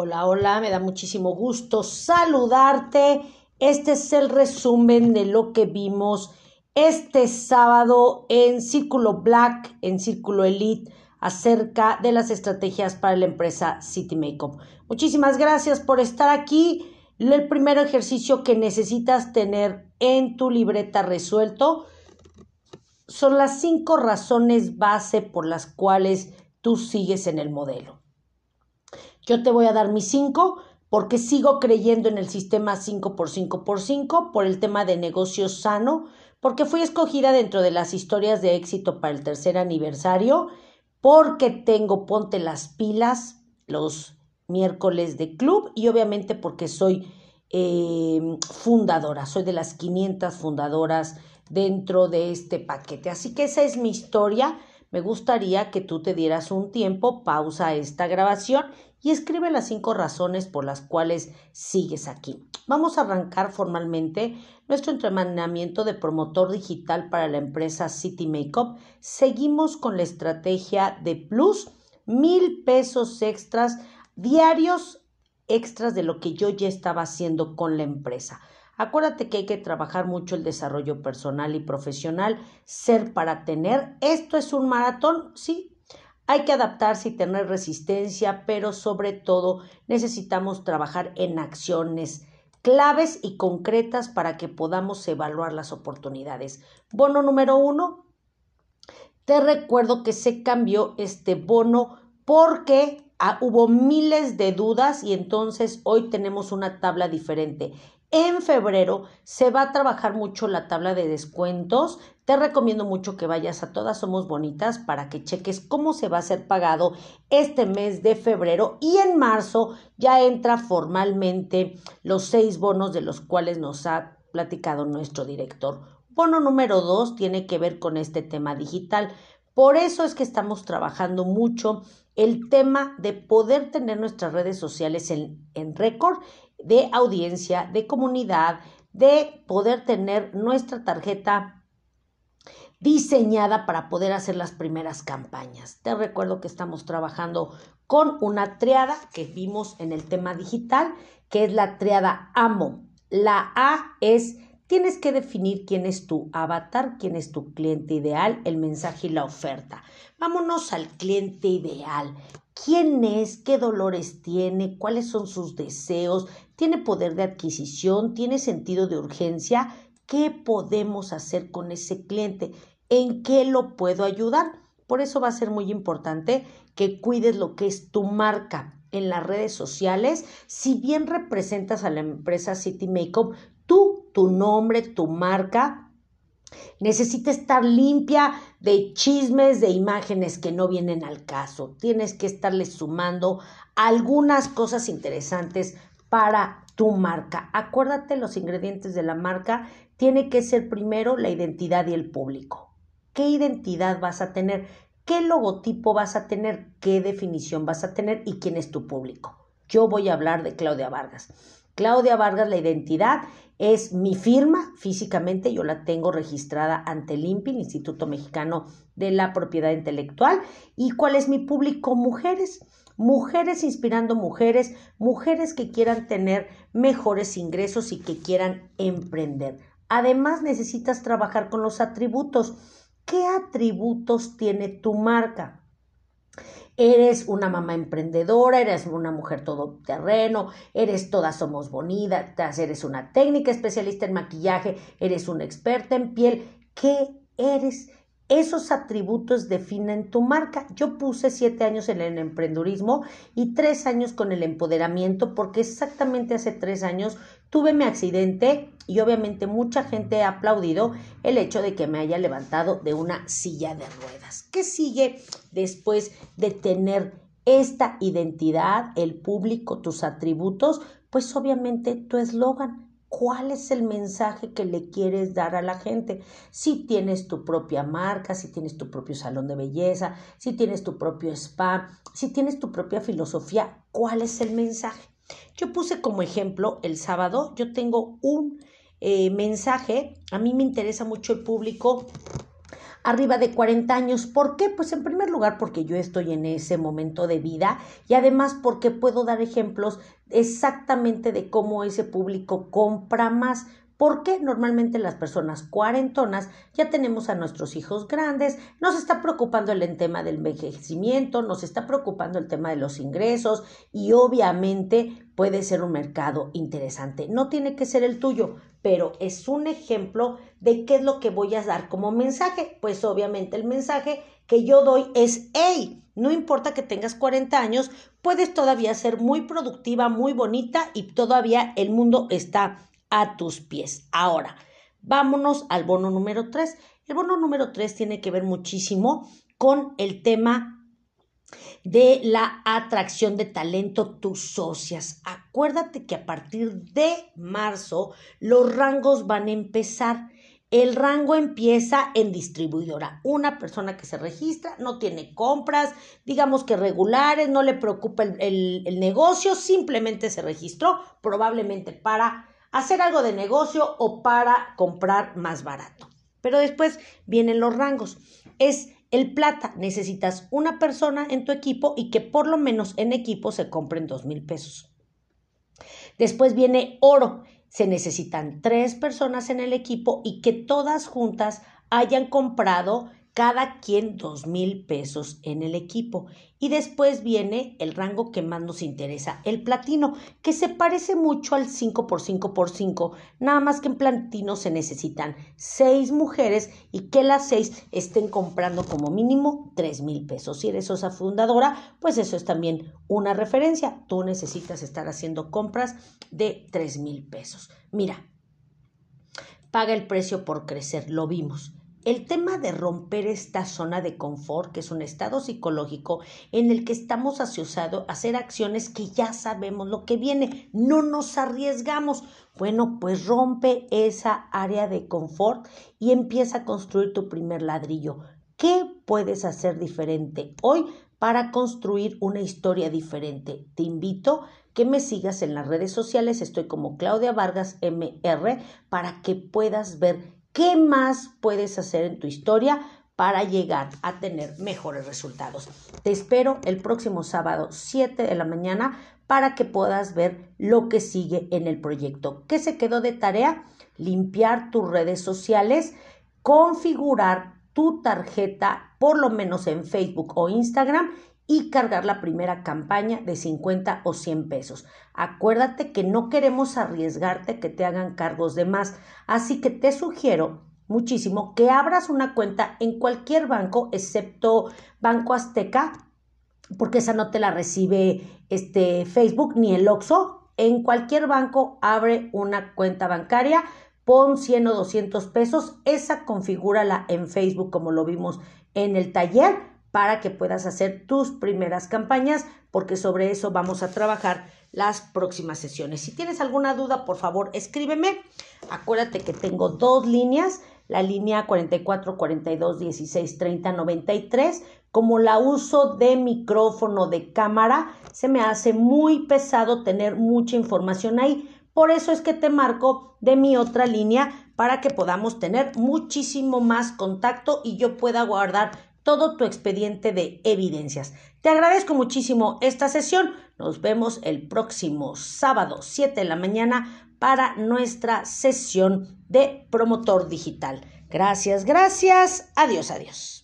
Hola, hola, me da muchísimo gusto saludarte. Este es el resumen de lo que vimos este sábado en Círculo Black, en Círculo Elite, acerca de las estrategias para la empresa City Makeup. Muchísimas gracias por estar aquí. El primer ejercicio que necesitas tener en tu libreta resuelto son las cinco razones base por las cuales tú sigues en el modelo. Yo te voy a dar mis cinco porque sigo creyendo en el sistema 5x5x5 por el tema de negocio sano, porque fui escogida dentro de las historias de éxito para el tercer aniversario, porque tengo Ponte las pilas los miércoles de club y obviamente porque soy eh, fundadora, soy de las 500 fundadoras dentro de este paquete. Así que esa es mi historia. Me gustaría que tú te dieras un tiempo, pausa esta grabación y escribe las cinco razones por las cuales sigues aquí. Vamos a arrancar formalmente nuestro entrenamiento de promotor digital para la empresa City Makeup. Seguimos con la estrategia de plus, mil pesos extras diarios extras de lo que yo ya estaba haciendo con la empresa. Acuérdate que hay que trabajar mucho el desarrollo personal y profesional, ser para tener. Esto es un maratón, sí, hay que adaptarse y tener resistencia, pero sobre todo necesitamos trabajar en acciones claves y concretas para que podamos evaluar las oportunidades. Bono número uno. Te recuerdo que se cambió este bono porque ah, hubo miles de dudas y entonces hoy tenemos una tabla diferente. En febrero se va a trabajar mucho la tabla de descuentos. Te recomiendo mucho que vayas a Todas Somos Bonitas para que cheques cómo se va a ser pagado este mes de febrero y en marzo ya entra formalmente los seis bonos de los cuales nos ha platicado nuestro director. Bono número dos tiene que ver con este tema digital. Por eso es que estamos trabajando mucho el tema de poder tener nuestras redes sociales en, en récord de audiencia, de comunidad, de poder tener nuestra tarjeta diseñada para poder hacer las primeras campañas. Te recuerdo que estamos trabajando con una triada que vimos en el tema digital, que es la triada AMO. La A es tienes que definir quién es tu avatar, quién es tu cliente ideal, el mensaje y la oferta. Vámonos al cliente ideal. ¿Quién es? ¿Qué dolores tiene? ¿Cuáles son sus deseos? ¿Tiene poder de adquisición? ¿Tiene sentido de urgencia? ¿Qué podemos hacer con ese cliente? ¿En qué lo puedo ayudar? Por eso va a ser muy importante que cuides lo que es tu marca en las redes sociales. Si bien representas a la empresa City Makeup, tú, tu nombre, tu marca, Necesita estar limpia de chismes, de imágenes que no vienen al caso. Tienes que estarle sumando algunas cosas interesantes para tu marca. Acuérdate los ingredientes de la marca. Tiene que ser primero la identidad y el público. ¿Qué identidad vas a tener? ¿Qué logotipo vas a tener? ¿Qué definición vas a tener? ¿Y quién es tu público? Yo voy a hablar de Claudia Vargas. Claudia Vargas, la identidad es mi firma físicamente, yo la tengo registrada ante el INPI, el Instituto Mexicano de la Propiedad Intelectual. ¿Y cuál es mi público? Mujeres mujeres inspirando mujeres, mujeres que quieran tener mejores ingresos y que quieran emprender. Además, necesitas trabajar con los atributos. ¿Qué atributos tiene tu marca? Eres una mamá emprendedora, eres una mujer todoterreno, eres todas somos bonitas, eres una técnica especialista en maquillaje, eres una experta en piel. ¿Qué eres? Esos atributos definen tu marca. Yo puse siete años en el emprendurismo y tres años con el empoderamiento porque exactamente hace tres años tuve mi accidente y obviamente mucha gente ha aplaudido el hecho de que me haya levantado de una silla de ruedas. ¿Qué sigue después de tener esta identidad, el público, tus atributos? Pues obviamente tu eslogan ¿Cuál es el mensaje que le quieres dar a la gente? Si tienes tu propia marca, si tienes tu propio salón de belleza, si tienes tu propio spa, si tienes tu propia filosofía, ¿cuál es el mensaje? Yo puse como ejemplo el sábado, yo tengo un eh, mensaje, a mí me interesa mucho el público arriba de 40 años. ¿Por qué? Pues en primer lugar porque yo estoy en ese momento de vida y además porque puedo dar ejemplos exactamente de cómo ese público compra más. Porque normalmente las personas cuarentonas ya tenemos a nuestros hijos grandes, nos está preocupando el tema del envejecimiento, nos está preocupando el tema de los ingresos y obviamente puede ser un mercado interesante. No tiene que ser el tuyo, pero es un ejemplo de qué es lo que voy a dar como mensaje. Pues obviamente el mensaje que yo doy es, hey, no importa que tengas 40 años, puedes todavía ser muy productiva, muy bonita y todavía el mundo está a tus pies. Ahora, vámonos al bono número 3. El bono número 3 tiene que ver muchísimo con el tema de la atracción de talento, tus socias. Acuérdate que a partir de marzo los rangos van a empezar. El rango empieza en distribuidora. Una persona que se registra no tiene compras, digamos que regulares, no le preocupa el, el negocio, simplemente se registró probablemente para hacer algo de negocio o para comprar más barato. Pero después vienen los rangos. Es el plata, necesitas una persona en tu equipo y que por lo menos en equipo se compren dos mil pesos. Después viene oro, se necesitan tres personas en el equipo y que todas juntas hayan comprado cada quien dos mil pesos en el equipo. Y después viene el rango que más nos interesa, el platino, que se parece mucho al 5 por 5 por 5, nada más que en platino se necesitan seis mujeres y que las seis estén comprando como mínimo tres mil pesos. Si eres sosa fundadora, pues eso es también una referencia. Tú necesitas estar haciendo compras de tres mil pesos. Mira, paga el precio por crecer, lo vimos. El tema de romper esta zona de confort, que es un estado psicológico en el que estamos asociados a hacer acciones que ya sabemos lo que viene, no nos arriesgamos. Bueno, pues rompe esa área de confort y empieza a construir tu primer ladrillo. ¿Qué puedes hacer diferente hoy para construir una historia diferente? Te invito que me sigas en las redes sociales, estoy como Claudia Vargas MR, para que puedas ver ¿Qué más puedes hacer en tu historia para llegar a tener mejores resultados? Te espero el próximo sábado 7 de la mañana para que puedas ver lo que sigue en el proyecto. ¿Qué se quedó de tarea? Limpiar tus redes sociales, configurar tu tarjeta, por lo menos en Facebook o Instagram, y cargar la primera campaña de 50 o 100 pesos. Acuérdate que no queremos arriesgarte que te hagan cargos de más, así que te sugiero muchísimo que abras una cuenta en cualquier banco excepto Banco Azteca, porque esa no te la recibe este Facebook ni el Oxxo. En cualquier banco abre una cuenta bancaria, pon 100 o 200 pesos, esa configúrala en Facebook como lo vimos en el taller para que puedas hacer tus primeras campañas, porque sobre eso vamos a trabajar las próximas sesiones. Si tienes alguna duda, por favor, escríbeme. Acuérdate que tengo dos líneas, la línea 44 42 16 30 93. Como la uso de micrófono de cámara, se me hace muy pesado tener mucha información ahí. Por eso es que te marco de mi otra línea para que podamos tener muchísimo más contacto y yo pueda guardar todo tu expediente de evidencias. Te agradezco muchísimo esta sesión. Nos vemos el próximo sábado 7 de la mañana para nuestra sesión de promotor digital. Gracias, gracias. Adiós, adiós.